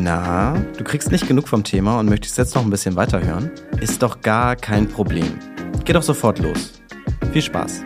Na, du kriegst nicht genug vom Thema und möchtest jetzt noch ein bisschen weiterhören? Ist doch gar kein Problem. Geh doch sofort los. Viel Spaß.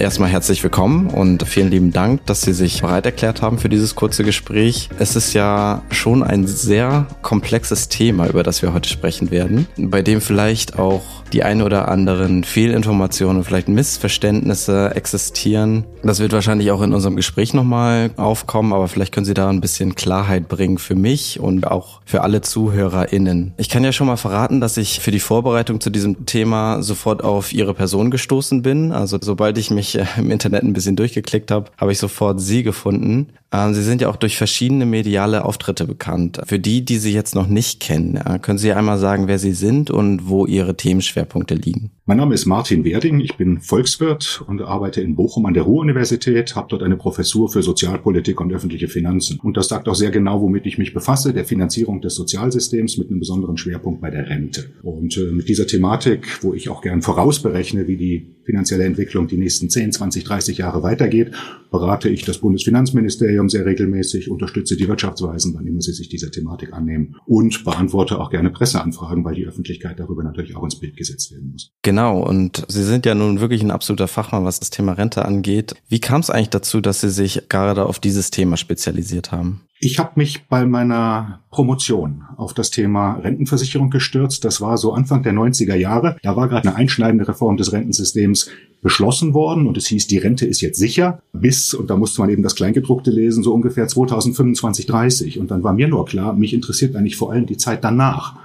Erstmal herzlich willkommen und vielen lieben Dank, dass Sie sich bereit erklärt haben für dieses kurze Gespräch. Es ist ja schon ein sehr komplexes Thema, über das wir heute sprechen werden, bei dem vielleicht auch die ein oder anderen Fehlinformationen, vielleicht Missverständnisse existieren. Das wird wahrscheinlich auch in unserem Gespräch nochmal aufkommen, aber vielleicht können Sie da ein bisschen Klarheit bringen für mich und auch für alle ZuhörerInnen. Ich kann ja schon mal verraten, dass ich für die Vorbereitung zu diesem Thema sofort auf Ihre Person gestoßen bin. Also sobald ich mich äh, im Internet ein bisschen durchgeklickt habe, habe ich sofort Sie gefunden. Ähm, Sie sind ja auch durch verschiedene mediale Auftritte bekannt. Für die, die Sie jetzt noch nicht kennen, äh, können Sie einmal sagen, wer Sie sind und wo Ihre Themenschwerpunkte liegen? Mein Name ist Martin Werding, ich bin Volkswirt und arbeite in Bochum an der Ruhr-Universität, habe dort eine Professur für Sozialpolitik und öffentliche Finanzen. Und das sagt auch sehr genau, womit ich mich befasse, der Finanzierung des Sozialsystems mit einem besonderen Schwerpunkt bei der Rente. Und äh, mit dieser Thematik, wo ich auch gern vorausberechne, wie die finanzielle Entwicklung die nächsten 10, 20, 30 Jahre weitergeht, berate ich das Bundesfinanzministerium sehr regelmäßig, unterstütze die Wirtschaftsweisen, wann immer sie sich dieser Thematik annehmen und beantworte auch gerne Presseanfragen, weil die Öffentlichkeit darüber natürlich auch ins Bild gesetzt werden muss. Genau, und Sie sind ja nun wirklich ein absoluter Fachmann, was das Thema Rente angeht. Wie kam es eigentlich dazu, dass Sie sich gerade auf dieses Thema spezialisiert haben? Ich habe mich bei meiner Promotion auf das Thema Rentenversicherung gestürzt. Das war so Anfang der 90er Jahre. Da war gerade eine einschneidende Reform des Rentensystems beschlossen worden und es hieß, die Rente ist jetzt sicher bis, und da musste man eben das Kleingedruckte lesen, so ungefähr 2025, 30. Und dann war mir nur klar, mich interessiert eigentlich vor allem die Zeit danach.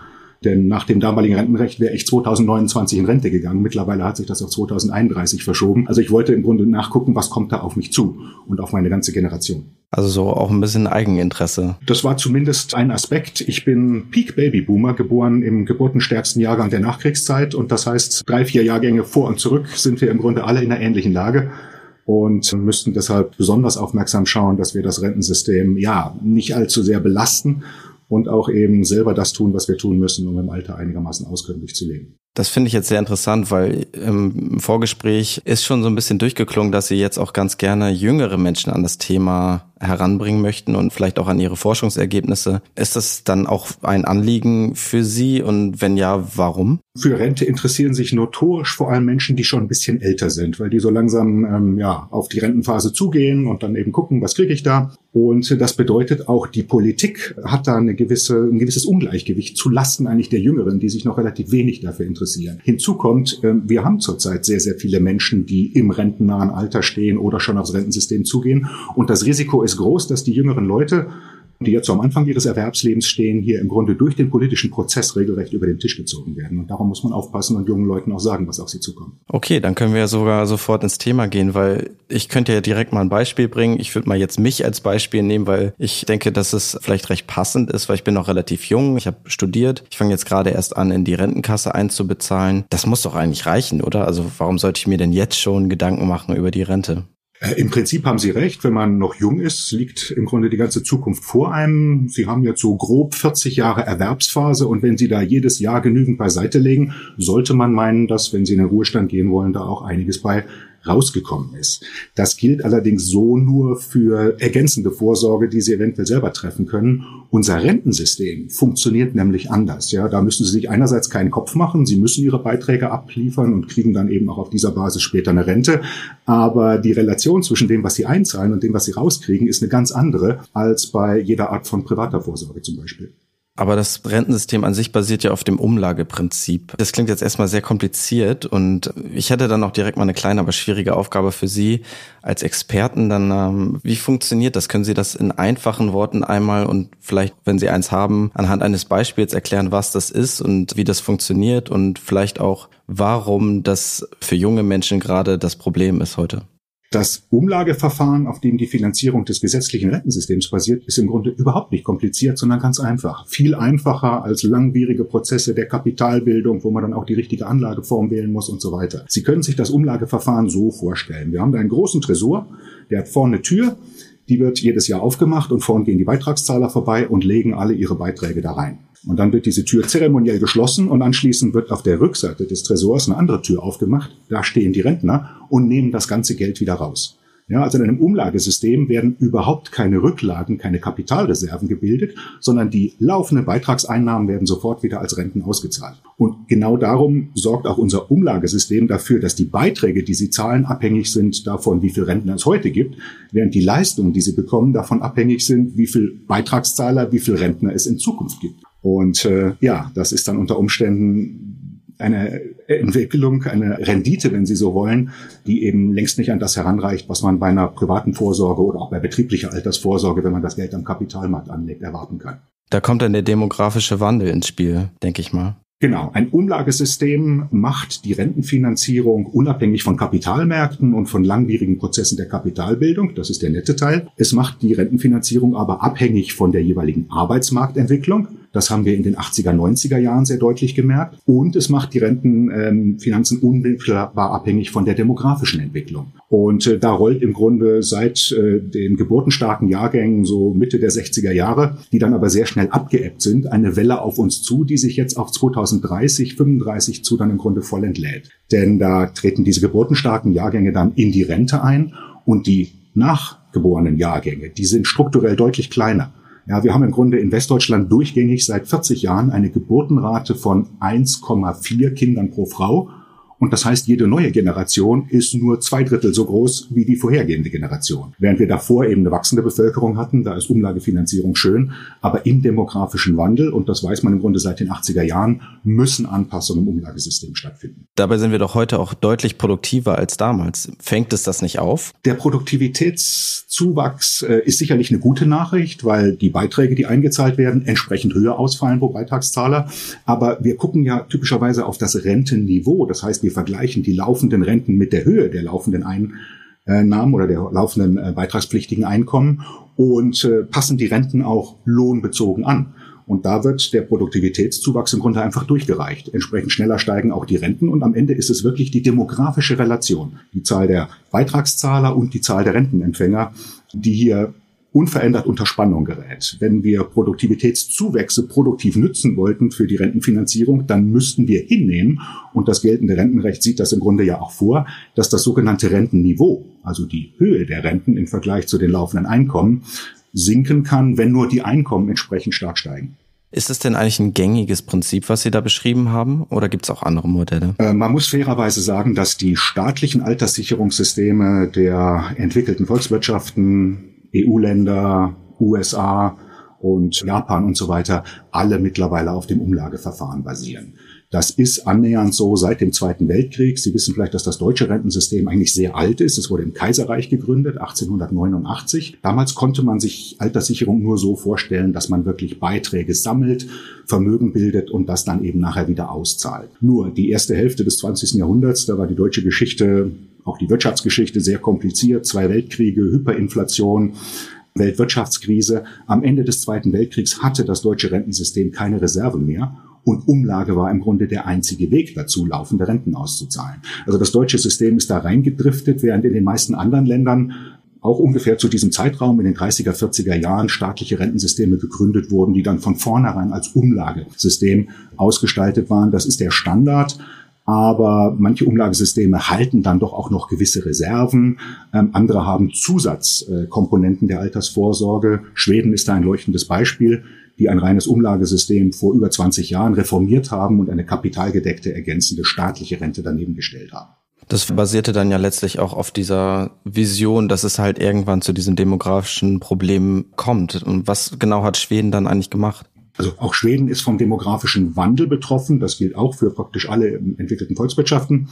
Denn nach dem damaligen Rentenrecht wäre ich 2029 in Rente gegangen. Mittlerweile hat sich das auf 2031 verschoben. Also ich wollte im Grunde nachgucken, was kommt da auf mich zu und auf meine ganze Generation. Also so auch ein bisschen Eigeninteresse. Das war zumindest ein Aspekt. Ich bin Peak Baby Boomer, geboren im geburtenstärksten Jahrgang der Nachkriegszeit. Und das heißt, drei, vier Jahrgänge vor und zurück sind wir im Grunde alle in einer ähnlichen Lage und müssten deshalb besonders aufmerksam schauen, dass wir das Rentensystem ja nicht allzu sehr belasten und auch eben selber das tun, was wir tun müssen, um im Alter einigermaßen auskömmlich zu leben. Das finde ich jetzt sehr interessant, weil im Vorgespräch ist schon so ein bisschen durchgeklungen, dass Sie jetzt auch ganz gerne jüngere Menschen an das Thema heranbringen möchten und vielleicht auch an Ihre Forschungsergebnisse. Ist das dann auch ein Anliegen für Sie und wenn ja, warum? Für Rente interessieren sich notorisch vor allem Menschen, die schon ein bisschen älter sind, weil die so langsam ähm, ja auf die Rentenphase zugehen und dann eben gucken, was kriege ich da. Und das bedeutet auch, die Politik hat da eine gewisse, ein gewisses Ungleichgewicht zu Lasten eigentlich der Jüngeren, die sich noch relativ wenig dafür interessieren. Hinzu kommt, ähm, wir haben zurzeit sehr, sehr viele Menschen, die im rentennahen Alter stehen oder schon aufs Rentensystem zugehen. Und das Risiko ist groß, dass die jüngeren Leute die jetzt so am Anfang ihres Erwerbslebens stehen, hier im Grunde durch den politischen Prozess regelrecht über den Tisch gezogen werden. Und darum muss man aufpassen und jungen Leuten auch sagen, was auf sie zukommt. Okay, dann können wir ja sogar sofort ins Thema gehen, weil ich könnte ja direkt mal ein Beispiel bringen. Ich würde mal jetzt mich als Beispiel nehmen, weil ich denke, dass es vielleicht recht passend ist, weil ich bin noch relativ jung. Ich habe studiert. Ich fange jetzt gerade erst an, in die Rentenkasse einzubezahlen. Das muss doch eigentlich reichen, oder? Also warum sollte ich mir denn jetzt schon Gedanken machen über die Rente? Äh, Im Prinzip haben Sie recht, wenn man noch jung ist, liegt im Grunde die ganze Zukunft vor einem. Sie haben jetzt so grob 40 Jahre Erwerbsphase und wenn Sie da jedes Jahr genügend beiseite legen, sollte man meinen, dass, wenn Sie in den Ruhestand gehen wollen, da auch einiges bei rausgekommen ist. Das gilt allerdings so nur für ergänzende Vorsorge, die Sie eventuell selber treffen können. Unser Rentensystem funktioniert nämlich anders. Ja, da müssen Sie sich einerseits keinen Kopf machen. Sie müssen Ihre Beiträge abliefern und kriegen dann eben auch auf dieser Basis später eine Rente. Aber die Relation zwischen dem, was Sie einzahlen und dem, was Sie rauskriegen, ist eine ganz andere als bei jeder Art von privater Vorsorge zum Beispiel. Aber das Rentensystem an sich basiert ja auf dem Umlageprinzip. Das klingt jetzt erstmal sehr kompliziert und ich hätte dann auch direkt mal eine kleine, aber schwierige Aufgabe für Sie als Experten. Dann, ähm, wie funktioniert das? Können Sie das in einfachen Worten einmal und vielleicht, wenn Sie eins haben, anhand eines Beispiels erklären, was das ist und wie das funktioniert und vielleicht auch, warum das für junge Menschen gerade das Problem ist heute? Das Umlageverfahren, auf dem die Finanzierung des gesetzlichen Rentensystems basiert, ist im Grunde überhaupt nicht kompliziert, sondern ganz einfach. Viel einfacher als langwierige Prozesse der Kapitalbildung, wo man dann auch die richtige Anlageform wählen muss und so weiter. Sie können sich das Umlageverfahren so vorstellen. Wir haben da einen großen Tresor, der hat vorne eine Tür, die wird jedes Jahr aufgemacht und vorne gehen die Beitragszahler vorbei und legen alle ihre Beiträge da rein. Und dann wird diese Tür zeremoniell geschlossen und anschließend wird auf der Rückseite des Tresors eine andere Tür aufgemacht. Da stehen die Rentner und nehmen das ganze Geld wieder raus. Ja, also in einem Umlagesystem werden überhaupt keine Rücklagen, keine Kapitalreserven gebildet, sondern die laufenden Beitragseinnahmen werden sofort wieder als Renten ausgezahlt. Und genau darum sorgt auch unser Umlagesystem dafür, dass die Beiträge, die sie zahlen, abhängig sind davon, wie viel Renten es heute gibt, während die Leistungen, die sie bekommen, davon abhängig sind, wie viel Beitragszahler, wie viel Rentner es in Zukunft gibt. Und äh, ja, das ist dann unter Umständen eine Entwicklung, eine Rendite, wenn Sie so wollen, die eben längst nicht an das heranreicht, was man bei einer privaten Vorsorge oder auch bei betrieblicher Altersvorsorge, wenn man das Geld am Kapitalmarkt anlegt, erwarten kann. Da kommt dann der demografische Wandel ins Spiel, denke ich mal. Genau, ein Umlagesystem macht die Rentenfinanzierung unabhängig von Kapitalmärkten und von langwierigen Prozessen der Kapitalbildung. Das ist der nette Teil. Es macht die Rentenfinanzierung aber abhängig von der jeweiligen Arbeitsmarktentwicklung. Das haben wir in den 80er, 90er Jahren sehr deutlich gemerkt. Und es macht die Rentenfinanzen ähm, unmittelbar abhängig von der demografischen Entwicklung. Und äh, da rollt im Grunde seit äh, den geburtenstarken Jahrgängen so Mitte der 60er Jahre, die dann aber sehr schnell abgeebbt sind, eine Welle auf uns zu, die sich jetzt auf 2030, 35 zu dann im Grunde voll entlädt. Denn da treten diese geburtenstarken Jahrgänge dann in die Rente ein und die nachgeborenen Jahrgänge, die sind strukturell deutlich kleiner. Ja, wir haben im Grunde in Westdeutschland durchgängig seit 40 Jahren eine Geburtenrate von 1,4 Kindern pro Frau und das heißt, jede neue Generation ist nur zwei Drittel so groß wie die vorhergehende Generation. Während wir davor eben eine wachsende Bevölkerung hatten, da ist Umlagefinanzierung schön, aber im demografischen Wandel, und das weiß man im Grunde seit den 80er Jahren, müssen Anpassungen im Umlagesystem stattfinden. Dabei sind wir doch heute auch deutlich produktiver als damals. Fängt es das nicht auf? Der Produktivitätszuwachs äh, ist sicherlich eine gute Nachricht, weil die Beiträge, die eingezahlt werden, entsprechend höher ausfallen pro Beitragszahler. Aber wir gucken ja typischerweise auf das Rentenniveau. Das heißt, wir vergleichen die laufenden Renten mit der Höhe der laufenden Einnahmen oder der laufenden äh, beitragspflichtigen Einkommen und äh, passen die Renten auch lohnbezogen an. Und da wird der Produktivitätszuwachs im Grunde einfach durchgereicht. Entsprechend schneller steigen auch die Renten und am Ende ist es wirklich die demografische Relation, die Zahl der Beitragszahler und die Zahl der Rentenempfänger, die hier unverändert unter Spannung gerät. Wenn wir Produktivitätszuwächse produktiv nützen wollten für die Rentenfinanzierung, dann müssten wir hinnehmen, und das geltende Rentenrecht sieht das im Grunde ja auch vor, dass das sogenannte Rentenniveau, also die Höhe der Renten im Vergleich zu den laufenden Einkommen, sinken kann, wenn nur die Einkommen entsprechend stark steigen. Ist es denn eigentlich ein gängiges Prinzip, was Sie da beschrieben haben, oder gibt es auch andere Modelle? Äh, man muss fairerweise sagen, dass die staatlichen Alterssicherungssysteme der entwickelten Volkswirtschaften EU-Länder, USA und Japan und so weiter alle mittlerweile auf dem Umlageverfahren basieren. Das ist annähernd so seit dem Zweiten Weltkrieg. Sie wissen vielleicht, dass das deutsche Rentensystem eigentlich sehr alt ist. Es wurde im Kaiserreich gegründet, 1889. Damals konnte man sich Alterssicherung nur so vorstellen, dass man wirklich Beiträge sammelt, Vermögen bildet und das dann eben nachher wieder auszahlt. Nur die erste Hälfte des 20. Jahrhunderts, da war die deutsche Geschichte auch die Wirtschaftsgeschichte sehr kompliziert, zwei Weltkriege, Hyperinflation, Weltwirtschaftskrise. Am Ende des Zweiten Weltkriegs hatte das deutsche Rentensystem keine Reserven mehr. Und Umlage war im Grunde der einzige Weg dazu, laufende Renten auszuzahlen. Also das deutsche System ist da reingedriftet, während in den meisten anderen Ländern auch ungefähr zu diesem Zeitraum in den 30er, 40er Jahren staatliche Rentensysteme gegründet wurden, die dann von vornherein als Umlagesystem ausgestaltet waren. Das ist der Standard aber manche Umlagesysteme halten dann doch auch noch gewisse Reserven. Ähm, andere haben Zusatzkomponenten der Altersvorsorge. Schweden ist da ein leuchtendes Beispiel, die ein reines Umlagesystem vor über 20 Jahren reformiert haben und eine kapitalgedeckte ergänzende staatliche Rente daneben gestellt haben. Das basierte dann ja letztlich auch auf dieser Vision, dass es halt irgendwann zu diesen demografischen Problemen kommt. Und was genau hat Schweden dann eigentlich gemacht? Also auch Schweden ist vom demografischen Wandel betroffen. Das gilt auch für praktisch alle entwickelten Volkswirtschaften.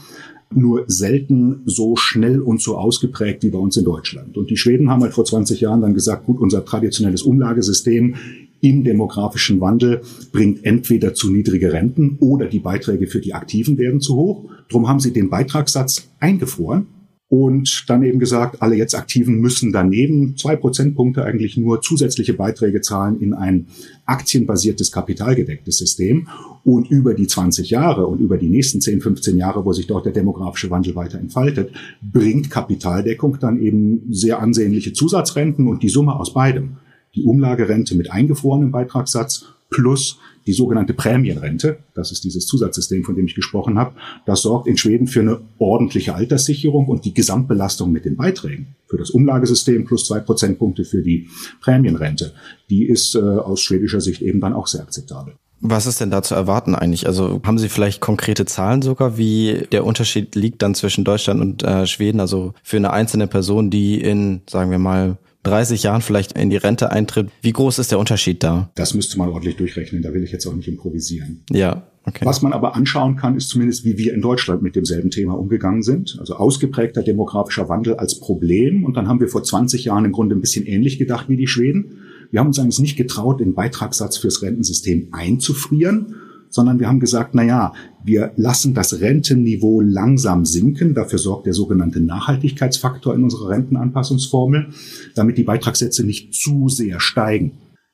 Nur selten so schnell und so ausgeprägt wie bei uns in Deutschland. Und die Schweden haben halt vor 20 Jahren dann gesagt, gut, unser traditionelles Umlagesystem im demografischen Wandel bringt entweder zu niedrige Renten oder die Beiträge für die Aktiven werden zu hoch. Drum haben sie den Beitragssatz eingefroren und dann eben gesagt, alle jetzt Aktiven müssen daneben zwei Prozentpunkte eigentlich nur zusätzliche Beiträge zahlen in ein aktienbasiertes, kapitalgedecktes System. Und über die 20 Jahre und über die nächsten 10, 15 Jahre, wo sich dort der demografische Wandel weiter entfaltet, bringt Kapitaldeckung dann eben sehr ansehnliche Zusatzrenten und die Summe aus beidem, die Umlagerente mit eingefrorenem Beitragssatz plus die sogenannte Prämienrente, das ist dieses Zusatzsystem, von dem ich gesprochen habe, das sorgt in Schweden für eine ordentliche Alterssicherung und die Gesamtbelastung mit den Beiträgen für das Umlagesystem plus zwei Prozentpunkte für die Prämienrente, die ist äh, aus schwedischer Sicht eben dann auch sehr akzeptabel. Was ist denn da zu erwarten eigentlich? Also haben Sie vielleicht konkrete Zahlen sogar, wie der Unterschied liegt dann zwischen Deutschland und äh, Schweden? Also für eine einzelne Person, die in, sagen wir mal, 30 Jahren vielleicht in die Rente eintritt. Wie groß ist der Unterschied da? Das müsste man ordentlich durchrechnen, da will ich jetzt auch nicht improvisieren. Ja. Okay. Was man aber anschauen kann, ist zumindest, wie wir in Deutschland mit demselben Thema umgegangen sind. Also ausgeprägter demografischer Wandel als Problem. Und dann haben wir vor 20 Jahren im Grunde ein bisschen ähnlich gedacht wie die Schweden. Wir haben uns eigentlich nicht getraut, den Beitragssatz fürs Rentensystem einzufrieren, sondern wir haben gesagt, na ja, wir lassen das Rentenniveau langsam sinken. Dafür sorgt der sogenannte Nachhaltigkeitsfaktor in unserer Rentenanpassungsformel, damit die Beitragssätze nicht zu sehr steigen.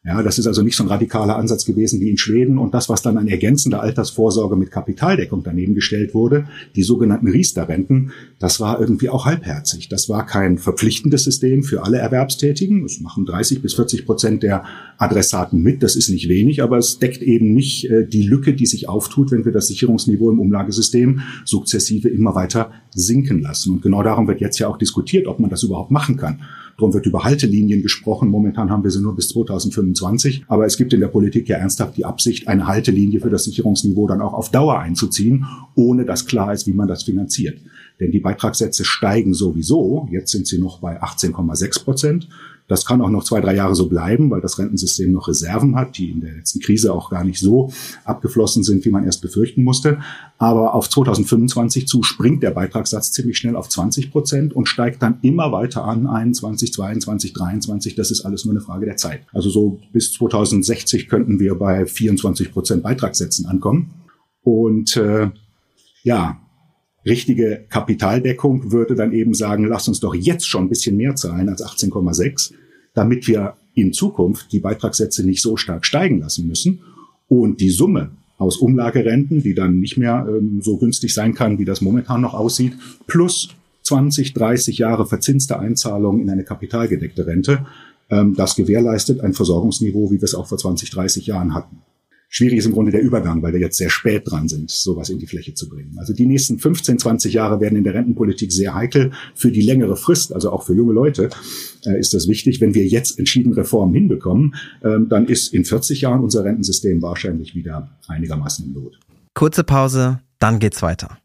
Ja, das ist also nicht so ein radikaler Ansatz gewesen wie in Schweden. Und das, was dann an ergänzender Altersvorsorge mit Kapitaldeckung daneben gestellt wurde, die sogenannten Riester-Renten, das war irgendwie auch halbherzig. Das war kein verpflichtendes System für alle Erwerbstätigen. Das machen 30 bis 40 Prozent der Adressaten mit. Das ist nicht wenig, aber es deckt eben nicht äh, die Lücke, die sich auftut, wenn wir das Sicherungsniveau im Umlagesystem sukzessive immer weiter sinken lassen. Und genau darum wird jetzt ja auch diskutiert, ob man das überhaupt machen kann. Darum wird über Haltelinien gesprochen. Momentan haben wir sie nur bis 2025. Aber es gibt in der Politik ja ernsthaft die Absicht, eine Haltelinie für das Sicherungsniveau dann auch auf Dauer einzuziehen, ohne dass klar ist, wie man das finanziert. Denn die Beitragssätze steigen sowieso. Jetzt sind sie noch bei 18,6 Prozent. Das kann auch noch zwei, drei Jahre so bleiben, weil das Rentensystem noch Reserven hat, die in der letzten Krise auch gar nicht so abgeflossen sind, wie man erst befürchten musste. Aber auf 2025 zu springt der Beitragssatz ziemlich schnell auf 20 Prozent und steigt dann immer weiter an, 21, 22, 23. Das ist alles nur eine Frage der Zeit. Also so bis 2060 könnten wir bei 24 Prozent Beitragssätzen ankommen. Und äh, ja, richtige Kapitaldeckung würde dann eben sagen, lass uns doch jetzt schon ein bisschen mehr zahlen als 18,6, damit wir in Zukunft die Beitragssätze nicht so stark steigen lassen müssen und die Summe aus Umlagerenten, die dann nicht mehr ähm, so günstig sein kann, wie das momentan noch aussieht, plus 20, 30 Jahre verzinste Einzahlungen in eine kapitalgedeckte Rente, ähm, das gewährleistet ein Versorgungsniveau, wie wir es auch vor 20, 30 Jahren hatten. Schwierig ist im Grunde der Übergang, weil wir jetzt sehr spät dran sind, sowas in die Fläche zu bringen. Also die nächsten 15, 20 Jahre werden in der Rentenpolitik sehr heikel. Für die längere Frist, also auch für junge Leute, äh, ist das wichtig. Wenn wir jetzt entschieden Reformen hinbekommen, äh, dann ist in 40 Jahren unser Rentensystem wahrscheinlich wieder einigermaßen im Lot. Kurze Pause, dann geht's weiter.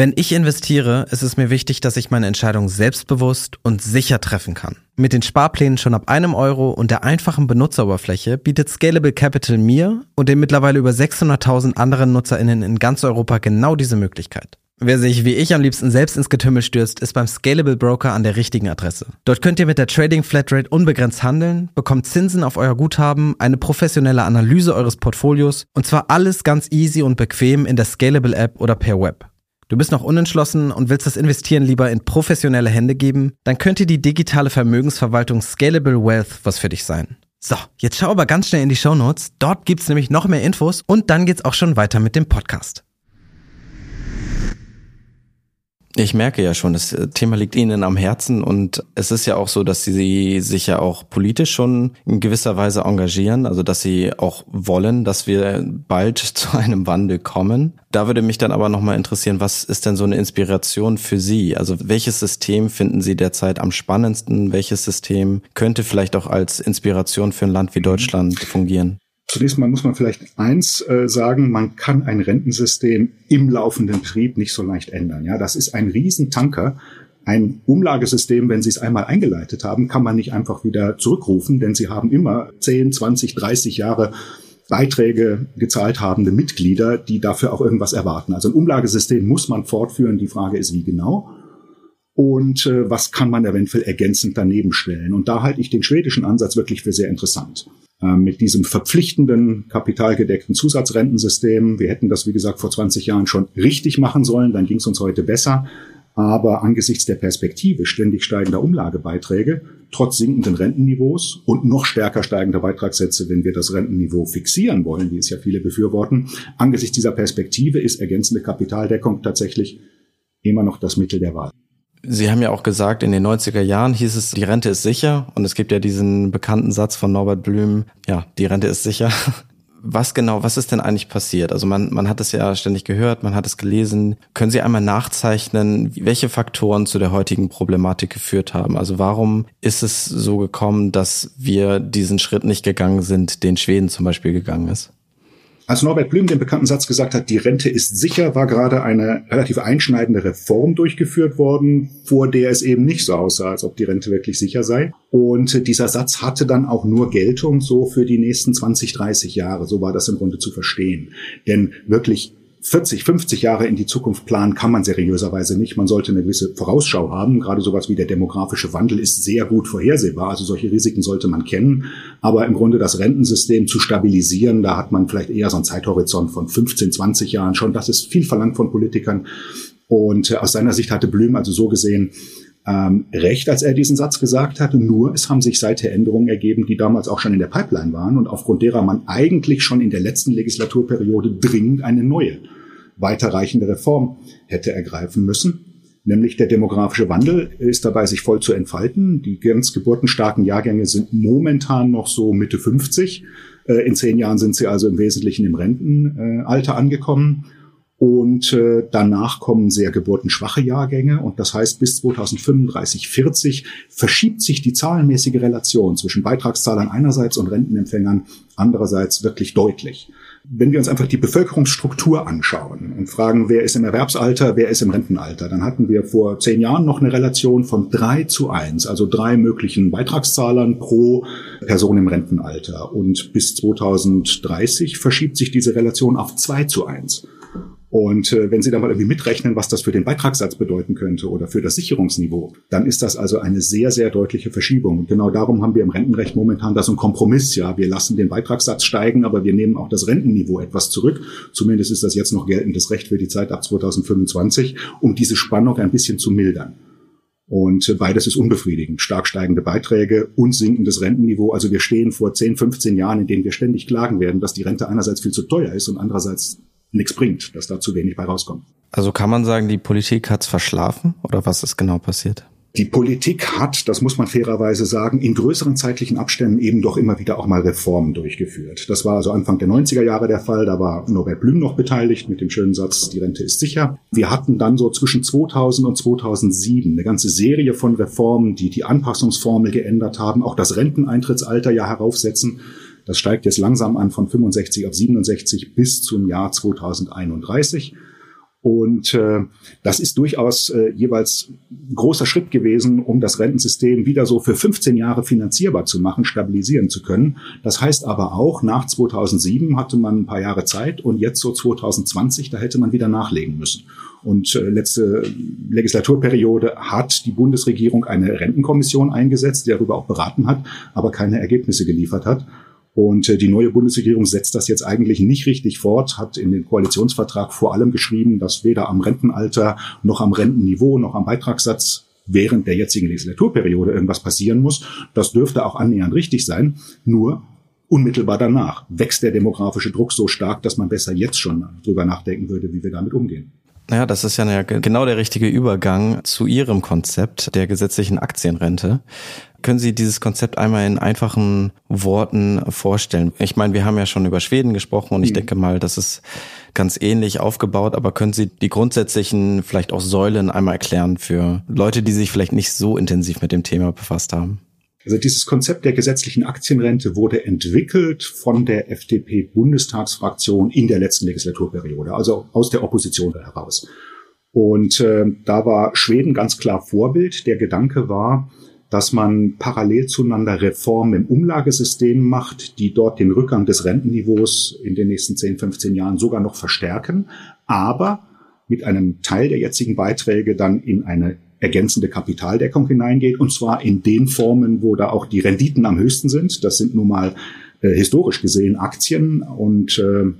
Wenn ich investiere, ist es mir wichtig, dass ich meine Entscheidung selbstbewusst und sicher treffen kann. Mit den Sparplänen schon ab einem Euro und der einfachen Benutzeroberfläche bietet Scalable Capital mir und den mittlerweile über 600.000 anderen NutzerInnen in ganz Europa genau diese Möglichkeit. Wer sich wie ich am liebsten selbst ins Getümmel stürzt, ist beim Scalable Broker an der richtigen Adresse. Dort könnt ihr mit der Trading Flatrate unbegrenzt handeln, bekommt Zinsen auf euer Guthaben, eine professionelle Analyse eures Portfolios und zwar alles ganz easy und bequem in der Scalable App oder per Web. Du bist noch unentschlossen und willst das Investieren lieber in professionelle Hände geben? Dann könnte die digitale Vermögensverwaltung Scalable Wealth was für dich sein. So, jetzt schau aber ganz schnell in die Show Notes. Dort gibt's nämlich noch mehr Infos und dann geht's auch schon weiter mit dem Podcast. Ich merke ja schon, das Thema liegt Ihnen am Herzen und es ist ja auch so, dass Sie sich ja auch politisch schon in gewisser Weise engagieren, also dass Sie auch wollen, dass wir bald zu einem Wandel kommen. Da würde mich dann aber nochmal interessieren, was ist denn so eine Inspiration für Sie? Also welches System finden Sie derzeit am spannendsten? Welches System könnte vielleicht auch als Inspiration für ein Land wie Deutschland fungieren? Zunächst mal muss man vielleicht eins äh, sagen, man kann ein Rentensystem im laufenden Betrieb nicht so leicht ändern. Ja, das ist ein Riesentanker. Ein Umlagesystem, wenn Sie es einmal eingeleitet haben, kann man nicht einfach wieder zurückrufen, denn Sie haben immer 10, 20, 30 Jahre Beiträge gezahlt habende Mitglieder, die dafür auch irgendwas erwarten. Also ein Umlagesystem muss man fortführen. Die Frage ist, wie genau? Und äh, was kann man eventuell ergänzend daneben stellen? Und da halte ich den schwedischen Ansatz wirklich für sehr interessant. Äh, mit diesem verpflichtenden, kapitalgedeckten Zusatzrentensystem. Wir hätten das, wie gesagt, vor 20 Jahren schon richtig machen sollen, dann ging es uns heute besser. Aber angesichts der Perspektive ständig steigender Umlagebeiträge, trotz sinkenden Rentenniveaus und noch stärker steigender Beitragssätze, wenn wir das Rentenniveau fixieren wollen, wie es ja viele befürworten, angesichts dieser Perspektive ist ergänzende Kapitaldeckung tatsächlich immer noch das Mittel der Wahl. Sie haben ja auch gesagt, in den 90er Jahren hieß es, die Rente ist sicher. Und es gibt ja diesen bekannten Satz von Norbert Blüm, ja, die Rente ist sicher. Was genau, was ist denn eigentlich passiert? Also man, man hat es ja ständig gehört, man hat es gelesen. Können Sie einmal nachzeichnen, welche Faktoren zu der heutigen Problematik geführt haben? Also warum ist es so gekommen, dass wir diesen Schritt nicht gegangen sind, den Schweden zum Beispiel gegangen ist? Als Norbert Blüm den bekannten Satz gesagt hat, die Rente ist sicher, war gerade eine relativ einschneidende Reform durchgeführt worden, vor der es eben nicht so aussah, als ob die Rente wirklich sicher sei. Und dieser Satz hatte dann auch nur Geltung so für die nächsten 20, 30 Jahre. So war das im Grunde zu verstehen. Denn wirklich 40, 50 Jahre in die Zukunft planen kann man seriöserweise nicht. Man sollte eine gewisse Vorausschau haben. Gerade sowas wie der demografische Wandel ist sehr gut vorhersehbar. Also solche Risiken sollte man kennen. Aber im Grunde das Rentensystem zu stabilisieren, da hat man vielleicht eher so einen Zeithorizont von 15, 20 Jahren schon. Das ist viel verlangt von Politikern. Und äh, aus seiner Sicht hatte Blüm also so gesehen ähm, recht, als er diesen Satz gesagt hatte. Nur es haben sich seither Änderungen ergeben, die damals auch schon in der Pipeline waren und aufgrund derer man eigentlich schon in der letzten Legislaturperiode dringend eine neue, weiterreichende Reform hätte ergreifen müssen. Nämlich der demografische Wandel ist dabei, sich voll zu entfalten. Die ganz geburtenstarken Jahrgänge sind momentan noch so Mitte 50. Äh, in zehn Jahren sind sie also im Wesentlichen im Rentenalter angekommen. Und äh, danach kommen sehr geburtenschwache Jahrgänge. Und das heißt, bis 2035, 40 verschiebt sich die zahlenmäßige Relation zwischen Beitragszahlern einerseits und Rentenempfängern andererseits wirklich deutlich. Wenn wir uns einfach die Bevölkerungsstruktur anschauen und fragen, wer ist im Erwerbsalter, wer ist im Rentenalter, dann hatten wir vor zehn Jahren noch eine Relation von drei zu eins, also drei möglichen Beitragszahlern pro Person im Rentenalter. Und bis 2030 verschiebt sich diese Relation auf zwei zu eins. Und äh, wenn Sie da mal irgendwie mitrechnen, was das für den Beitragssatz bedeuten könnte oder für das Sicherungsniveau, dann ist das also eine sehr, sehr deutliche Verschiebung. Und genau darum haben wir im Rentenrecht momentan da so einen Kompromiss. Ja, wir lassen den Beitragssatz steigen, aber wir nehmen auch das Rentenniveau etwas zurück. Zumindest ist das jetzt noch geltendes Recht für die Zeit ab 2025, um diese Spannung ein bisschen zu mildern. Und beides ist unbefriedigend. Stark steigende Beiträge und sinkendes Rentenniveau. Also wir stehen vor 10, 15 Jahren, in denen wir ständig klagen werden, dass die Rente einerseits viel zu teuer ist und andererseits nichts bringt, dass da zu wenig bei rauskommt. Also kann man sagen, die Politik hat's verschlafen oder was ist genau passiert? Die Politik hat, das muss man fairerweise sagen, in größeren zeitlichen Abständen eben doch immer wieder auch mal Reformen durchgeführt. Das war also Anfang der 90er Jahre der Fall. Da war Norbert Blüm noch beteiligt mit dem schönen Satz, die Rente ist sicher. Wir hatten dann so zwischen 2000 und 2007 eine ganze Serie von Reformen, die die Anpassungsformel geändert haben, auch das Renteneintrittsalter ja heraufsetzen. Das steigt jetzt langsam an von 65 auf 67 bis zum Jahr 2031. Und äh, das ist durchaus äh, jeweils großer Schritt gewesen, um das Rentensystem wieder so für 15 Jahre finanzierbar zu machen, stabilisieren zu können. Das heißt aber auch, nach 2007 hatte man ein paar Jahre Zeit und jetzt so 2020, da hätte man wieder nachlegen müssen. Und äh, letzte Legislaturperiode hat die Bundesregierung eine Rentenkommission eingesetzt, die darüber auch beraten hat, aber keine Ergebnisse geliefert hat. Und äh, die neue Bundesregierung setzt das jetzt eigentlich nicht richtig fort, hat in den Koalitionsvertrag vor allem geschrieben, dass weder am Rentenalter noch am Rentenniveau noch am Beitragssatz während der jetzigen Legislaturperiode irgendwas passieren muss. Das dürfte auch annähernd richtig sein. Nur unmittelbar danach wächst der demografische Druck so stark, dass man besser jetzt schon drüber nachdenken würde, wie wir damit umgehen. Naja, das ist ja genau der richtige Übergang zu Ihrem Konzept der gesetzlichen Aktienrente. Können Sie dieses Konzept einmal in einfachen Worten vorstellen? Ich meine, wir haben ja schon über Schweden gesprochen und ich mhm. denke mal, das ist ganz ähnlich aufgebaut, aber können Sie die grundsätzlichen vielleicht auch Säulen einmal erklären für Leute, die sich vielleicht nicht so intensiv mit dem Thema befasst haben? Also dieses Konzept der gesetzlichen Aktienrente wurde entwickelt von der FDP-Bundestagsfraktion in der letzten Legislaturperiode, also aus der Opposition heraus. Und äh, da war Schweden ganz klar Vorbild. Der Gedanke war, dass man parallel zueinander Reformen im Umlagesystem macht, die dort den Rückgang des Rentenniveaus in den nächsten 10, 15 Jahren sogar noch verstärken, aber mit einem Teil der jetzigen Beiträge dann in eine ergänzende Kapitaldeckung hineingeht, und zwar in den Formen, wo da auch die Renditen am höchsten sind. Das sind nun mal äh, historisch gesehen Aktien und äh,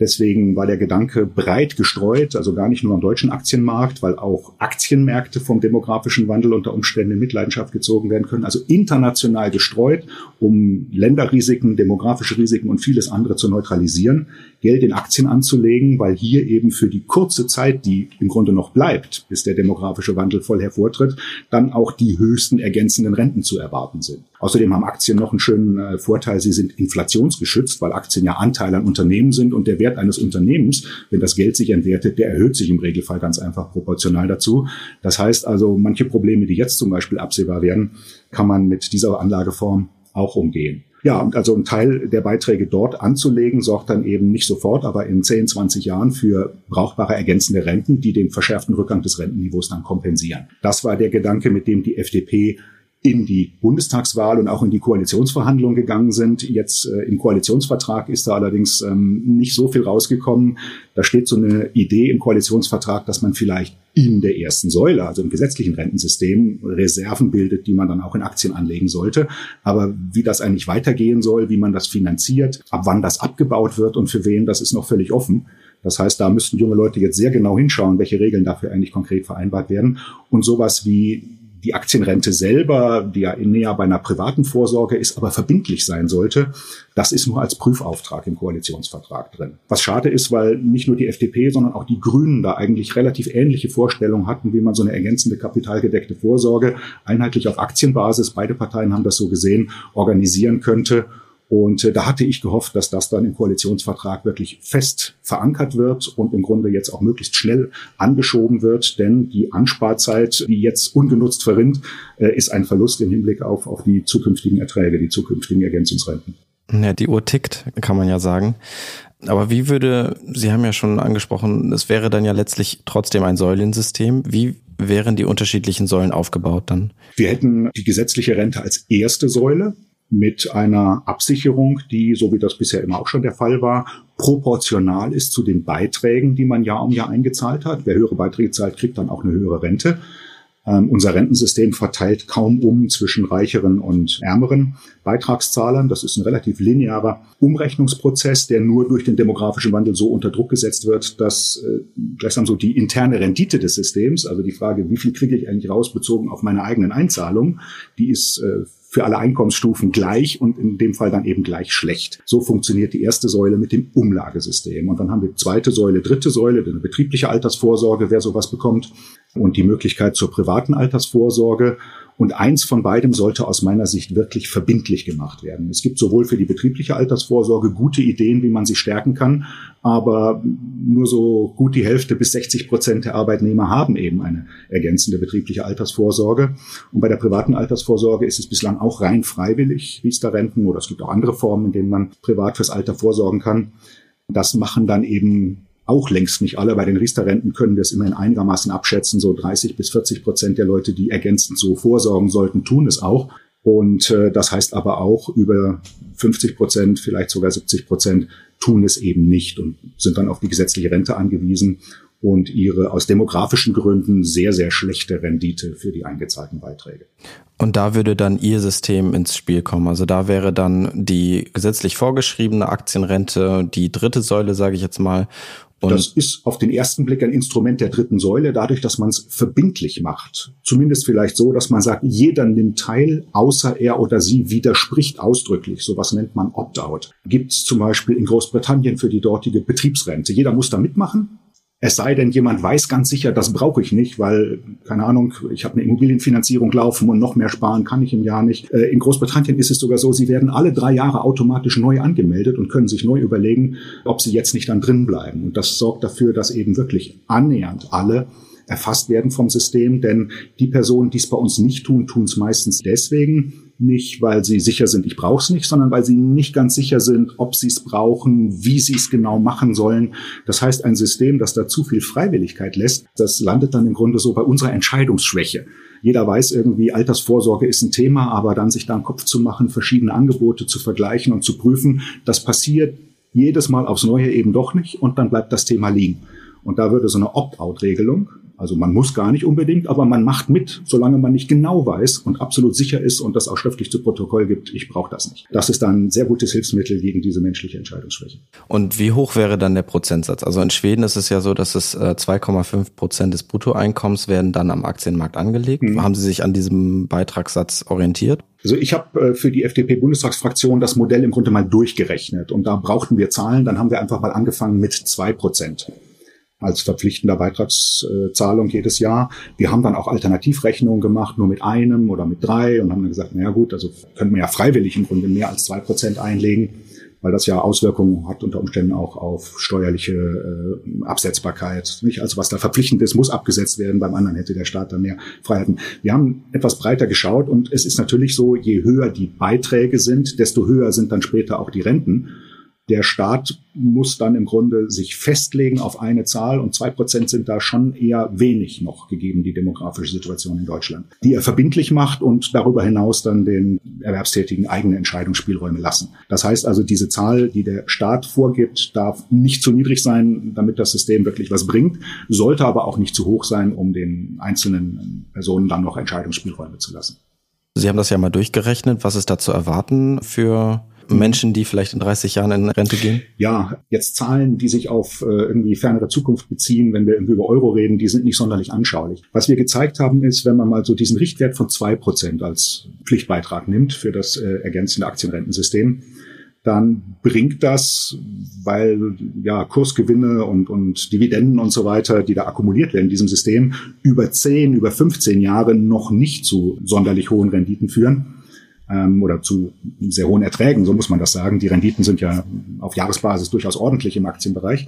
Deswegen war der Gedanke breit gestreut, also gar nicht nur am deutschen Aktienmarkt, weil auch Aktienmärkte vom demografischen Wandel unter Umständen in Mitleidenschaft gezogen werden können. Also international gestreut, um Länderrisiken, demografische Risiken und vieles andere zu neutralisieren, Geld in Aktien anzulegen, weil hier eben für die kurze Zeit, die im Grunde noch bleibt, bis der demografische Wandel voll hervortritt, dann auch die höchsten ergänzenden Renten zu erwarten sind. Außerdem haben Aktien noch einen schönen äh, Vorteil, sie sind inflationsgeschützt, weil Aktien ja Anteile an Unternehmen sind und der Wert eines Unternehmens, wenn das Geld sich entwertet, der erhöht sich im Regelfall ganz einfach proportional dazu. Das heißt also, manche Probleme, die jetzt zum Beispiel absehbar werden, kann man mit dieser Anlageform auch umgehen. Ja, also ein Teil der Beiträge dort anzulegen, sorgt dann eben nicht sofort, aber in 10, 20 Jahren für brauchbare ergänzende Renten, die den verschärften Rückgang des Rentenniveaus dann kompensieren. Das war der Gedanke, mit dem die FDP in die Bundestagswahl und auch in die Koalitionsverhandlungen gegangen sind. Jetzt äh, im Koalitionsvertrag ist da allerdings ähm, nicht so viel rausgekommen. Da steht so eine Idee im Koalitionsvertrag, dass man vielleicht in der ersten Säule, also im gesetzlichen Rentensystem, Reserven bildet, die man dann auch in Aktien anlegen sollte. Aber wie das eigentlich weitergehen soll, wie man das finanziert, ab wann das abgebaut wird und für wen, das ist noch völlig offen. Das heißt, da müssten junge Leute jetzt sehr genau hinschauen, welche Regeln dafür eigentlich konkret vereinbart werden. Und sowas wie die Aktienrente selber, die ja näher bei einer privaten Vorsorge ist, aber verbindlich sein sollte, das ist nur als Prüfauftrag im Koalitionsvertrag drin. Was schade ist, weil nicht nur die FDP, sondern auch die Grünen da eigentlich relativ ähnliche Vorstellungen hatten, wie man so eine ergänzende kapitalgedeckte Vorsorge einheitlich auf Aktienbasis, beide Parteien haben das so gesehen, organisieren könnte. Und äh, da hatte ich gehofft, dass das dann im Koalitionsvertrag wirklich fest verankert wird und im Grunde jetzt auch möglichst schnell angeschoben wird, denn die Ansparzeit, die jetzt ungenutzt verrinnt, äh, ist ein Verlust im Hinblick auf, auf die zukünftigen Erträge, die zukünftigen Ergänzungsrenten. Ja, die Uhr tickt, kann man ja sagen. Aber wie würde, Sie haben ja schon angesprochen, es wäre dann ja letztlich trotzdem ein Säulensystem. Wie wären die unterschiedlichen Säulen aufgebaut dann? Wir hätten die gesetzliche Rente als erste Säule mit einer Absicherung, die, so wie das bisher immer auch schon der Fall war, proportional ist zu den Beiträgen, die man Jahr um Jahr eingezahlt hat. Wer höhere Beiträge zahlt, kriegt dann auch eine höhere Rente. Ähm, unser Rentensystem verteilt kaum um zwischen reicheren und ärmeren Beitragszahlern. Das ist ein relativ linearer Umrechnungsprozess, der nur durch den demografischen Wandel so unter Druck gesetzt wird, dass äh, gleichsam so die interne Rendite des Systems, also die Frage, wie viel kriege ich eigentlich raus bezogen auf meine eigenen Einzahlungen, die ist äh, für alle Einkommensstufen gleich und in dem Fall dann eben gleich schlecht. So funktioniert die erste Säule mit dem Umlagesystem. Und dann haben wir zweite Säule, dritte Säule, eine betriebliche Altersvorsorge, wer sowas bekommt, und die Möglichkeit zur privaten Altersvorsorge. Und eins von beidem sollte aus meiner Sicht wirklich verbindlich gemacht werden. Es gibt sowohl für die betriebliche Altersvorsorge gute Ideen, wie man sie stärken kann, aber nur so gut die Hälfte bis 60 Prozent der Arbeitnehmer haben eben eine ergänzende betriebliche Altersvorsorge. Und bei der privaten Altersvorsorge ist es bislang auch rein freiwillig, Riester-Renten oder es gibt auch andere Formen, in denen man privat fürs Alter vorsorgen kann. Das machen dann eben auch längst nicht alle. Bei den Riester-Renten können wir es immerhin einigermaßen abschätzen. So 30 bis 40 Prozent der Leute, die ergänzend so vorsorgen sollten, tun es auch. Und äh, das heißt aber auch, über 50 Prozent, vielleicht sogar 70 Prozent tun es eben nicht und sind dann auf die gesetzliche Rente angewiesen und ihre aus demografischen Gründen sehr, sehr schlechte Rendite für die eingezahlten Beiträge. Und da würde dann Ihr System ins Spiel kommen. Also da wäre dann die gesetzlich vorgeschriebene Aktienrente die dritte Säule, sage ich jetzt mal, und das ist auf den ersten Blick ein Instrument der dritten Säule, dadurch, dass man es verbindlich macht. Zumindest vielleicht so, dass man sagt, jeder nimmt teil, außer er oder sie widerspricht ausdrücklich. Sowas nennt man Opt-out. Gibt es zum Beispiel in Großbritannien für die dortige Betriebsrente. Jeder muss da mitmachen, es sei denn, jemand weiß ganz sicher, das brauche ich nicht, weil, keine Ahnung, ich habe eine Immobilienfinanzierung laufen und noch mehr sparen kann ich im Jahr nicht. Äh, in Großbritannien ist es sogar so, sie werden alle drei Jahre automatisch neu angemeldet und können sich neu überlegen, ob sie jetzt nicht dann drin bleiben. Und das sorgt dafür, dass eben wirklich annähernd alle erfasst werden vom System, denn die Personen, die es bei uns nicht tun, tun es meistens deswegen, nicht, weil sie sicher sind, ich brauche es nicht, sondern weil sie nicht ganz sicher sind, ob sie es brauchen, wie sie es genau machen sollen. Das heißt, ein System, das da zu viel Freiwilligkeit lässt, das landet dann im Grunde so bei unserer Entscheidungsschwäche. Jeder weiß irgendwie, Altersvorsorge ist ein Thema, aber dann sich da einen Kopf zu machen, verschiedene Angebote zu vergleichen und zu prüfen, das passiert jedes Mal aufs Neue eben doch nicht und dann bleibt das Thema liegen. Und da würde so eine Opt-out-Regelung Also man muss gar nicht unbedingt, aber man macht mit, solange man nicht genau weiß und absolut sicher ist und das auch schriftlich zu Protokoll gibt, ich brauche das nicht. Das ist dann ein sehr gutes Hilfsmittel gegen diese menschliche Entscheidungsschwäche. Und wie hoch wäre dann der Prozentsatz? Also in Schweden ist es ja so, dass es 2,5 äh, Prozent des Bruttoeinkommens werden dann am Aktienmarkt angelegt. Mhm. Haben Sie sich an diesem Beitragssatz orientiert? Also ich habe äh, für die FDP-Bundestagsfraktion das Modell im Grunde mal durchgerechnet und da brauchten wir Zahlen. Dann haben wir einfach mal angefangen mit zwei Prozent als verpflichtender Beitragszahlung jedes Jahr. Wir haben dann auch Alternativrechnungen gemacht, nur mit einem oder mit drei und haben dann gesagt, naja gut, also können wir ja freiwillig im Grunde mehr als zwei Prozent einlegen, weil das ja Auswirkungen hat unter Umständen auch auf steuerliche äh, Absetzbarkeit. Nicht? Also was da verpflichtend ist, muss abgesetzt werden. Beim anderen hätte der Staat dann mehr Freiheiten. Wir haben etwas breiter geschaut und es ist natürlich so, je höher die Beiträge sind, desto höher sind dann später auch die Renten. Der Staat muss dann im Grunde sich festlegen auf eine Zahl und zwei Prozent sind da schon eher wenig noch gegeben, die demografische Situation in Deutschland, die er verbindlich macht und darüber hinaus dann den Erwerbstätigen eigene Entscheidungsspielräume lassen. Das heißt also, diese Zahl, die der Staat vorgibt, darf nicht zu niedrig sein, damit das System wirklich was bringt, sollte aber auch nicht zu hoch sein, um den einzelnen Personen dann noch Entscheidungsspielräume zu lassen. Sie haben das ja mal durchgerechnet. Was ist da zu erwarten für Menschen, die vielleicht in 30 Jahren in Rente gehen? Ja, jetzt Zahlen, die sich auf äh, irgendwie fernere Zukunft beziehen, wenn wir irgendwie über Euro reden, die sind nicht sonderlich anschaulich. Was wir gezeigt haben, ist, wenn man mal so diesen Richtwert von zwei Prozent als Pflichtbeitrag nimmt für das äh, ergänzende Aktienrentensystem, dann bringt das, weil ja Kursgewinne und, und Dividenden und so weiter, die da akkumuliert werden in diesem System, über 10, über 15 Jahre noch nicht zu sonderlich hohen Renditen führen ähm, oder zu sehr hohen Erträgen, so muss man das sagen. Die Renditen sind ja auf Jahresbasis durchaus ordentlich im Aktienbereich.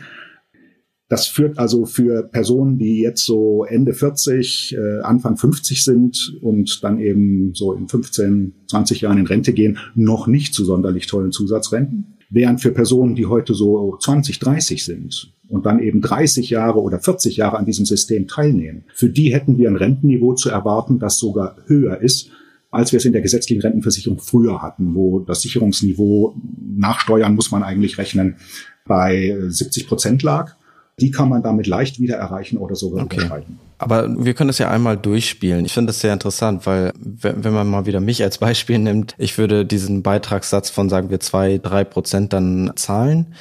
Das führt also für Personen, die jetzt so Ende 40, äh, Anfang 50 sind und dann eben so in 15, 20 Jahren in Rente gehen, noch nicht zu sonderlich tollen Zusatzrenten. Während für Personen, die heute so 20, 30 sind und dann eben 30 Jahre oder 40 Jahre an diesem System teilnehmen, für die hätten wir ein Rentenniveau zu erwarten, das sogar höher ist als wir es in der gesetzlichen Rentenversicherung früher hatten, wo das Sicherungsniveau nach Steuern muss man eigentlich rechnen bei 70 Prozent lag. Die kann man damit leicht wieder erreichen oder sogar okay. überschreiten. Aber wir können das ja einmal durchspielen. Ich finde das sehr interessant, weil wenn man mal wieder mich als Beispiel nimmt, ich würde diesen Beitragssatz von, sagen wir, zwei, drei Prozent dann zahlen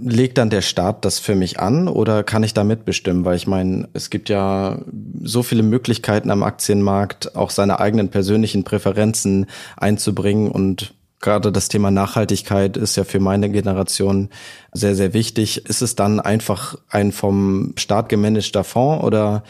legt dann der Staat das für mich an oder kann ich da mitbestimmen? Weil ich meine, es gibt ja so viele Möglichkeiten am Aktienmarkt, auch seine eigenen persönlichen Präferenzen einzubringen und gerade das Thema Nachhaltigkeit ist ja für meine Generation sehr, sehr wichtig. Ist es dann einfach ein vom Staat gemanagter Fonds oder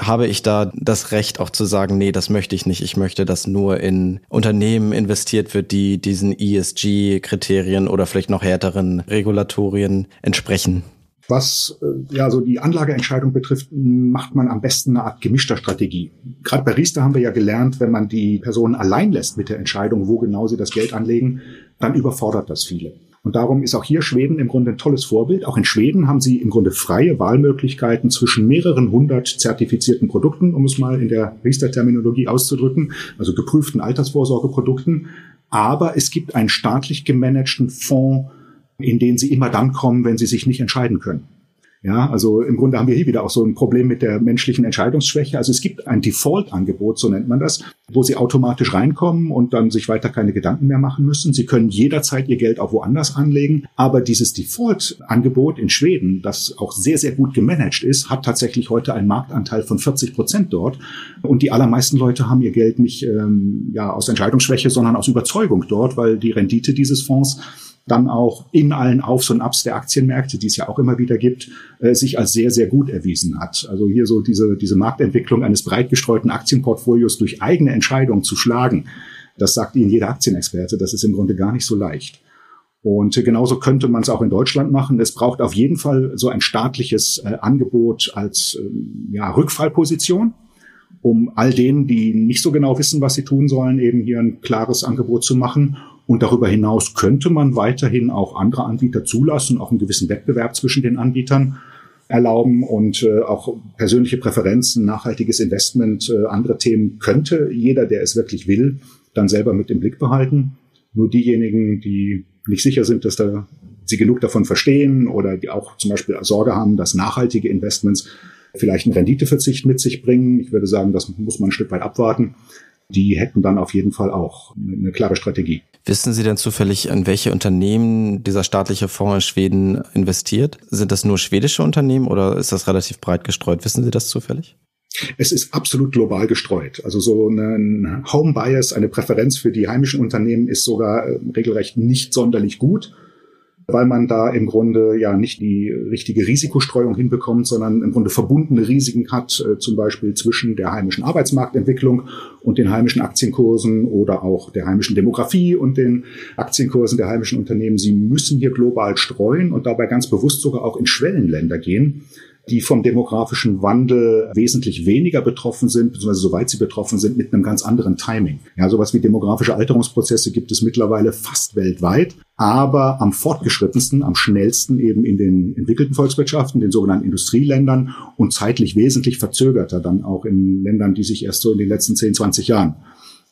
habe ich da das Recht auch zu sagen, nee, das möchte ich nicht. Ich möchte, dass nur in Unternehmen investiert wird, die diesen ESG-Kriterien oder vielleicht noch härteren Regulatorien entsprechen. Was äh, ja so die Anlageentscheidung betrifft, macht man am besten eine Art gemischter Strategie. Gerade bei Riester haben wir ja gelernt, wenn man die Personen allein lässt mit der Entscheidung, wo genau sie das Geld anlegen, dann überfordert das viele. Und darum ist auch hier Schweden im Grunde ein tolles Vorbild. Auch in Schweden haben sie im Grunde freie Wahlmöglichkeiten zwischen mehreren hundert zertifizierten Produkten, um es mal in der Riester-Terminologie auszudrücken, also geprüften Altersvorsorgeprodukten. Aber es gibt einen staatlich gemanagten Fonds, in den sie immer dann kommen, wenn sie sich nicht entscheiden können. Ja, also im Grunde haben wir hier wieder auch so ein Problem mit der menschlichen Entscheidungsschwäche. Also es gibt ein Default-Angebot, so nennt man das, wo Sie automatisch reinkommen und dann sich weiter keine Gedanken mehr machen müssen. Sie können jederzeit Ihr Geld auch woanders anlegen. Aber dieses Default-Angebot in Schweden, das auch sehr, sehr gut gemanagt ist, hat tatsächlich heute einen Marktanteil von 40 Prozent dort. Und die allermeisten Leute haben ihr Geld nicht ähm, ja, aus Entscheidungsschwäche, sondern aus Überzeugung dort, weil die Rendite dieses Fonds dann auch in allen Aufs und Abs der Aktienmärkte, die es ja auch immer wieder gibt, äh, sich als sehr, sehr gut erwiesen hat. Also hier so diese, diese Marktentwicklung eines breit gestreuten Aktienportfolios durch eigene Entscheidungen zu schlagen, das sagt Ihnen jeder Aktienexperte, das ist im Grunde gar nicht so leicht. Und genauso könnte man es auch in Deutschland machen. Es braucht auf jeden Fall so ein staatliches äh, Angebot als äh, ja, Rückfallposition, um all denen, die nicht so genau wissen, was sie tun sollen, eben hier ein klares Angebot zu machen und darüber hinaus könnte man weiterhin auch andere Anbieter zulassen, auch einen gewissen Wettbewerb zwischen den Anbietern erlauben und äh, auch persönliche Präferenzen, nachhaltiges Investment, äh, andere Themen könnte jeder, der es wirklich will, dann selber mit im Blick behalten. Nur diejenigen, die nicht sicher sind, dass da sie genug davon verstehen oder die auch zum Beispiel Sorge haben, dass nachhaltige Investments vielleicht einen Renditeverzicht mit sich bringen. Ich würde sagen, das muss man ein Stück weit abwarten. Die hätten dann auf jeden Fall auch eine klare Strategie. Wissen Sie denn zufällig, in welche Unternehmen dieser staatliche Fonds in Schweden investiert? Sind das nur schwedische Unternehmen oder ist das relativ breit gestreut? Wissen Sie das zufällig? Es ist absolut global gestreut. Also so ein Home Bias, eine Präferenz für die heimischen Unternehmen ist sogar äh, regelrecht nicht sonderlich gut weil man da im Grunde ja nicht die richtige Risikostreuung hinbekommt, sondern im Grunde verbundene Risiken hat, äh, zum Beispiel zwischen der heimischen Arbeitsmarktentwicklung und den heimischen Aktienkursen oder auch der heimischen Demografie und den Aktienkursen der heimischen Unternehmen. Sie müssen hier global streuen und dabei ganz bewusst sogar auch in Schwellenländer gehen die vom demografischen Wandel wesentlich weniger betroffen sind, beziehungsweise soweit sie betroffen sind, mit einem ganz anderen Timing. Ja, sowas wie demografische Alterungsprozesse gibt es mittlerweile fast weltweit, aber am fortgeschrittensten, am schnellsten eben in den entwickelten Volkswirtschaften, den sogenannten Industrieländern und zeitlich wesentlich verzögerter dann auch in Ländern, die sich erst so in den letzten 10, 20 Jahren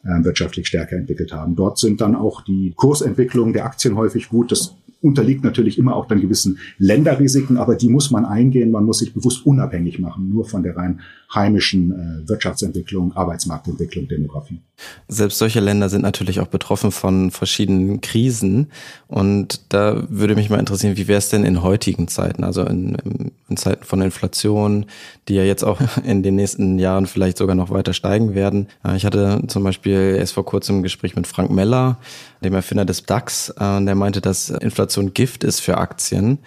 wirtschaftlich stärker entwickelt haben. Dort sind dann auch die Kursentwicklungen der Aktien häufig gut. Das unterliegt natürlich immer auch dann gewissen Länderrisiken, aber die muss man eingehen. Man muss sich bewusst unabhängig machen, nur von der rein heimischen äh, Wirtschaftsentwicklung, Arbeitsmarktentwicklung, Demografie. Selbst solche Länder sind natürlich auch betroffen von verschiedenen Krisen. Und da würde mich mal interessieren, wie wäre es denn in heutigen Zeiten, also in, in Zeiten von Inflation, die ja jetzt auch in den nächsten Jahren vielleicht sogar noch weiter steigen werden. Äh, ich hatte zum Beispiel erst vor kurzem ein Gespräch mit Frank Meller, dem Erfinder des DAX, äh, der meinte, dass Inflation Gift ist für Aktien.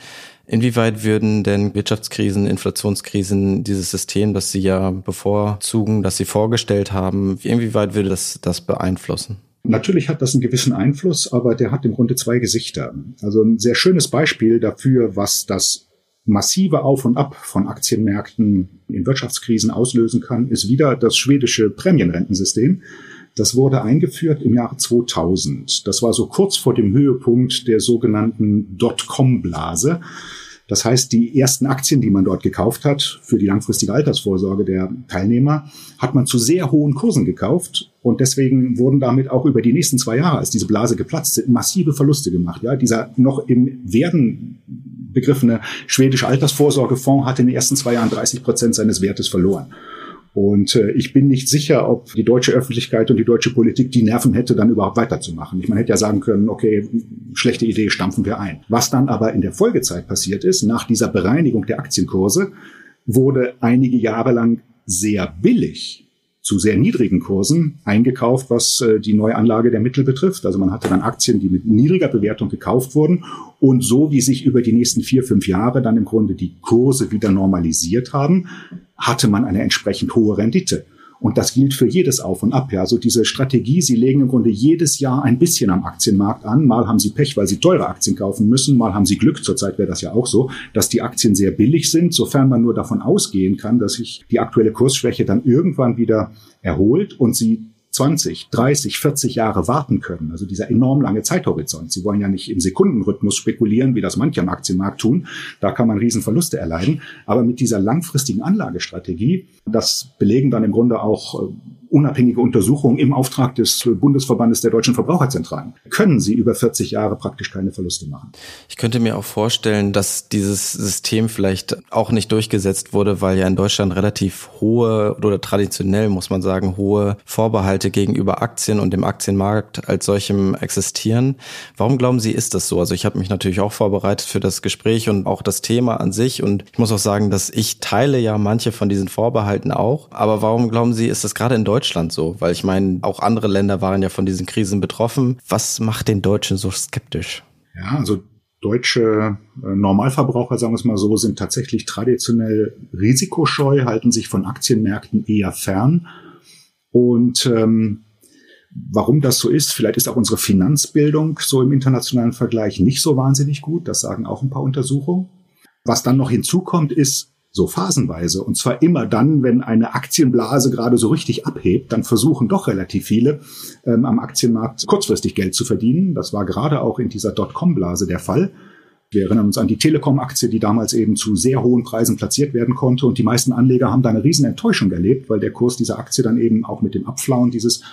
Inwieweit würden denn Wirtschaftskrisen, Inflationskrisen dieses System, das Sie ja bevorzugen, das Sie vorgestellt haben, inwieweit würde das das beeinflussen? Natürlich hat das einen gewissen Einfluss, aber der hat im Grunde zwei Gesichter. Also ein sehr schönes Beispiel dafür, was das massive Auf und Ab von Aktienmärkten in Wirtschaftskrisen auslösen kann, ist wieder das schwedische Prämienrentensystem. Das wurde eingeführt im Jahre 2000. Das war so kurz vor dem Höhepunkt der sogenannten Dotcom-Blase. Das heißt, die ersten Aktien, die man dort gekauft hat für die langfristige Altersvorsorge der Teilnehmer, hat man zu sehr hohen Kursen gekauft und deswegen wurden damit auch über die nächsten zwei Jahre, als diese Blase geplatzt sind, massive Verluste gemacht. Ja, dieser noch im Werden begriffene schwedische Altersvorsorgefonds hat in den ersten zwei Jahren 30 Prozent seines Wertes verloren. Und äh, ich bin nicht sicher, ob die deutsche Öffentlichkeit und die deutsche Politik die Nerven hätte, dann überhaupt weiterzumachen. Ich meine, hätte ja sagen können, okay, schlechte Idee, stampfen wir ein. Was dann aber in der Folgezeit passiert ist, nach dieser Bereinigung der Aktienkurse, wurde einige Jahre lang sehr billig zu sehr niedrigen Kursen eingekauft, was äh, die Neuanlage der Mittel betrifft. Also man hatte dann Aktien, die mit niedriger Bewertung gekauft wurden und so wie sich über die nächsten vier, fünf Jahre dann im Grunde die Kurse wieder normalisiert haben, hatte man eine entsprechend hohe Rendite. Und das gilt für jedes Auf und Ab. Ja, also diese Strategie, sie legen im Grunde jedes Jahr ein bisschen am Aktienmarkt an. Mal haben sie Pech, weil sie teure Aktien kaufen müssen. Mal haben sie Glück. Zurzeit wäre das ja auch so, dass die Aktien sehr billig sind, sofern man nur davon ausgehen kann, dass sich die aktuelle Kursschwäche dann irgendwann wieder erholt und sie 20, 30, 40 Jahre warten können. Also dieser enorm lange Zeithorizont. Sie wollen ja nicht im Sekundenrhythmus spekulieren, wie das manche am Aktienmarkt tun. Da kann man Riesenverluste erleiden. Aber mit dieser langfristigen Anlagestrategie, das belegen dann im Grunde auch äh, unabhängige Untersuchungen im Auftrag des Bundesverbandes der deutschen Verbraucherzentralen, können sie über 40 Jahre praktisch keine Verluste machen. Ich könnte mir auch vorstellen, dass dieses System vielleicht auch nicht durchgesetzt wurde, weil ja in Deutschland relativ hohe oder traditionell muss man sagen, hohe Vorbehalte gegenüber Aktien und dem Aktienmarkt als solchem existieren. Warum glauben Sie, ist das so? Also ich habe mich natürlich auch vorbereitet für das Gespräch und auch das Thema an sich und ich muss auch sagen, dass ich teile ja manche von diesen Vorbehalten auch. Aber warum glauben Sie, ist das gerade in Deutschland Deutschland so? Weil ich meine, auch andere Länder waren ja von diesen Krisen betroffen. Was macht den Deutschen so skeptisch? Ja, also deutsche äh, Normalverbraucher, sagen wir es mal so, sind tatsächlich traditionell risikoscheu, halten sich von Aktienmärkten eher fern. Und ähm, warum das so ist, vielleicht ist auch unsere Finanzbildung so im internationalen Vergleich nicht so wahnsinnig gut. Das sagen auch ein paar Untersuchungen. Was dann noch hinzukommt, ist, so phasenweise. Und zwar immer dann, wenn eine Aktienblase gerade so richtig abhebt, dann versuchen doch relativ viele ähm, am Aktienmarkt kurzfristig Geld zu verdienen. Das war gerade auch in dieser Dotcom-Blase der Fall. Wir erinnern uns an die Telekom-Aktie, die damals eben zu sehr hohen Preisen platziert werden konnte. Und die meisten Anleger haben da eine riesen Enttäuschung erlebt, weil der Kurs dieser Aktie dann eben auch mit dem Abflauen dieses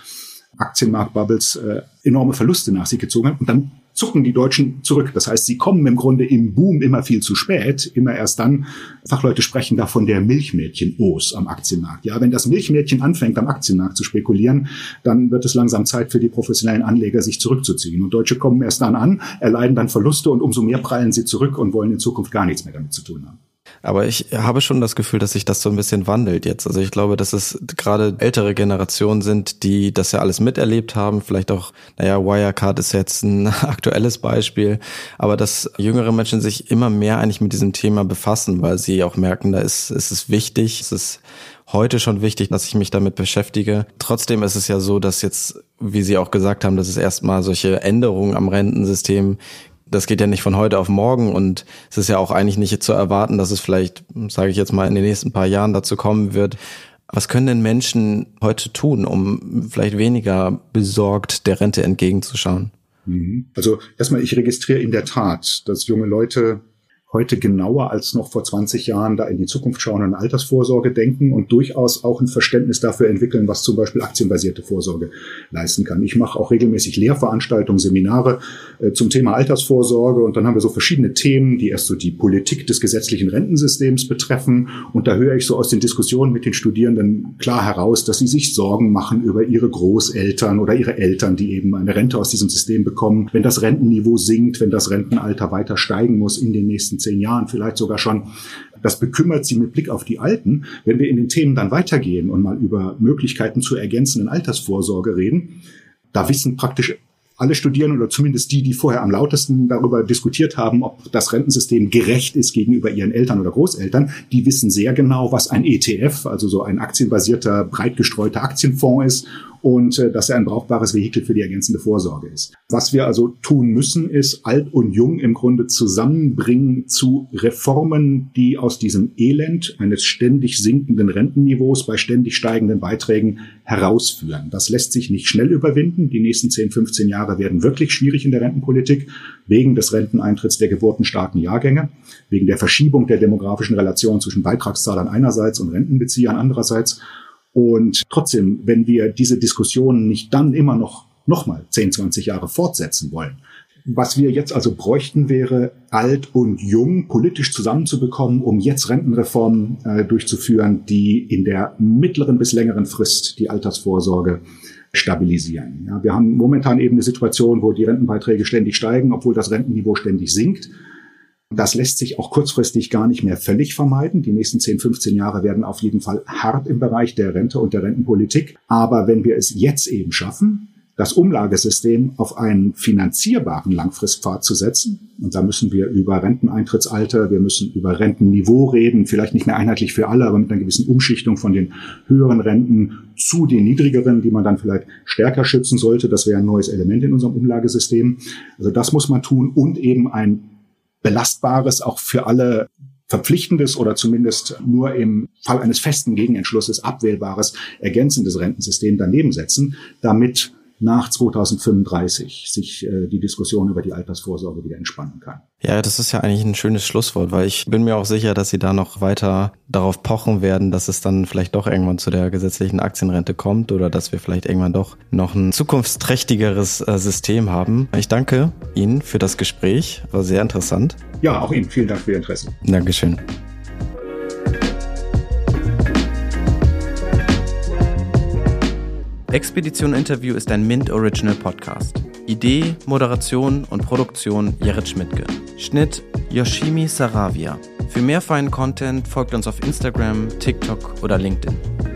Aktienmarktbubbles äh, enorme Verluste nach sich gezogen hat. Und dann zucken die Deutschen zurück. Das heißt, sie kommen im Grunde im Boom immer viel zu spät, immer erst dann. Fachleute sprechen da von der Milchmädchen-Os am Aktienmarkt. Ja, wenn das Milchmädchen anfängt, am Aktienmarkt zu spekulieren, dann wird es langsam Zeit für die professionellen Anleger, sich zurückzuziehen. Und Deutsche kommen erst dann an, erleiden dann Verluste und umso mehr prallen sie zurück und wollen in Zukunft gar nichts mehr damit zu tun haben. Aber ich habe schon das Gefühl, dass sich das so ein bisschen wandelt jetzt. Also ich glaube, dass es gerade ältere Generationen sind, die das ja alles miterlebt haben. Vielleicht auch, naja, Wirecard ist jetzt ein aktuelles Beispiel. Aber dass jüngere Menschen sich immer mehr eigentlich mit diesem Thema befassen, weil sie auch merken, da ist, ist es wichtig, es ist heute schon wichtig, dass ich mich damit beschäftige. Trotzdem ist es ja so, dass jetzt, wie Sie auch gesagt haben, dass es erstmal solche Änderungen am Rentensystem das geht ja nicht von heute auf morgen und es ist ja auch eigentlich nicht zu erwarten, dass es vielleicht, sage ich jetzt mal, in den nächsten paar Jahren dazu kommen wird. Was können denn Menschen heute tun, um vielleicht weniger besorgt der Rente entgegenzuschauen? Mhm. Also erstmal, ich registriere in der Tat, dass junge Leute heute genauer als noch vor 20 Jahren da in die Zukunft schauen und Altersvorsorge denken und durchaus auch ein Verständnis dafür entwickeln, was zum Beispiel aktienbasierte Vorsorge leisten kann. Ich mache auch regelmäßig Lehrveranstaltungen, Seminare äh, zum Thema Altersvorsorge und dann haben wir so verschiedene Themen, die erst so die Politik des gesetzlichen Rentensystems betreffen und da höre ich so aus den Diskussionen mit den Studierenden klar heraus, dass sie sich Sorgen machen über ihre Großeltern oder ihre Eltern, die eben eine Rente aus diesem System bekommen, wenn das Rentenniveau sinkt, wenn das Rentenalter weiter steigen muss in den nächsten nächsten zehn Jahren vielleicht sogar schon. Das bekümmert sie mit Blick auf die Alten. Wenn wir in den Themen dann weitergehen und mal über Möglichkeiten zur ergänzenden Altersvorsorge reden, da wissen praktisch alle Studierenden oder zumindest die, die vorher am lautesten darüber diskutiert haben, ob das Rentensystem gerecht ist gegenüber ihren Eltern oder Großeltern, die wissen sehr genau, was ein ETF, also so ein aktienbasierter, breit gestreuter Aktienfonds ist und äh, dass er ein brauchbares Vehikel für die ergänzende Vorsorge ist. Was wir also tun müssen, ist alt und jung im Grunde zusammenbringen zu Reformen, die aus diesem Elend eines ständig sinkenden Rentenniveaus bei ständig steigenden Beiträgen herausführen. Das lässt sich nicht schnell überwinden. Die nächsten 10, 15 Jahre werden wirklich schwierig in der Rentenpolitik wegen des Renteneintritts der geburtenstarken Jahrgänge, wegen der Verschiebung der demografischen Relation zwischen Beitragszahlern einerseits und Rentenbeziehern andererseits und trotzdem, wenn wir diese Diskussionen nicht dann immer noch nochmal 10, 20 Jahre fortsetzen wollen, was wir jetzt also bräuchten, wäre alt und jung politisch zusammenzubekommen, um jetzt Rentenreformen äh, durchzuführen, die in der mittleren bis längeren Frist die Altersvorsorge stabilisieren. Ja, wir haben momentan eben eine Situation, wo die Rentenbeiträge ständig steigen, obwohl das Rentenniveau ständig sinkt. Das lässt sich auch kurzfristig gar nicht mehr völlig vermeiden. Die nächsten 10, 15 Jahre werden auf jeden Fall hart im Bereich der Rente und der Rentenpolitik. Aber wenn wir es jetzt eben schaffen, das Umlagesystem auf einen finanzierbaren Langfristpfad zu setzen. Und da müssen wir über Renteneintrittsalter, wir müssen über Rentenniveau reden, vielleicht nicht mehr einheitlich für alle, aber mit einer gewissen Umschichtung von den höheren Renten zu den niedrigeren, die man dann vielleicht stärker schützen sollte. Das wäre ein neues Element in unserem Umlagesystem. Also das muss man tun und eben ein belastbares, auch für alle verpflichtendes oder zumindest nur im Fall eines festen Gegenentschlusses abwählbares ergänzendes Rentensystem daneben setzen, damit nach 2035 sich äh, die Diskussion über die Altersvorsorge wieder entspannen kann. Ja, das ist ja eigentlich ein schönes Schlusswort, weil ich bin mir auch sicher, dass Sie da noch weiter darauf pochen werden, dass es dann vielleicht doch irgendwann zu der gesetzlichen Aktienrente kommt oder dass wir vielleicht irgendwann doch noch ein zukunftsträchtigeres äh, System haben. Ich danke Ihnen für das Gespräch, war sehr interessant. Ja, auch Ihnen vielen Dank für Ihr Interesse. Dankeschön. Expedition Interview ist ein Mint Original Podcast. Idee, Moderation und Produktion Jared Schmidtke. Schnitt Yoshimi Saravia. Für mehr feinen Content folgt uns auf Instagram, TikTok oder LinkedIn.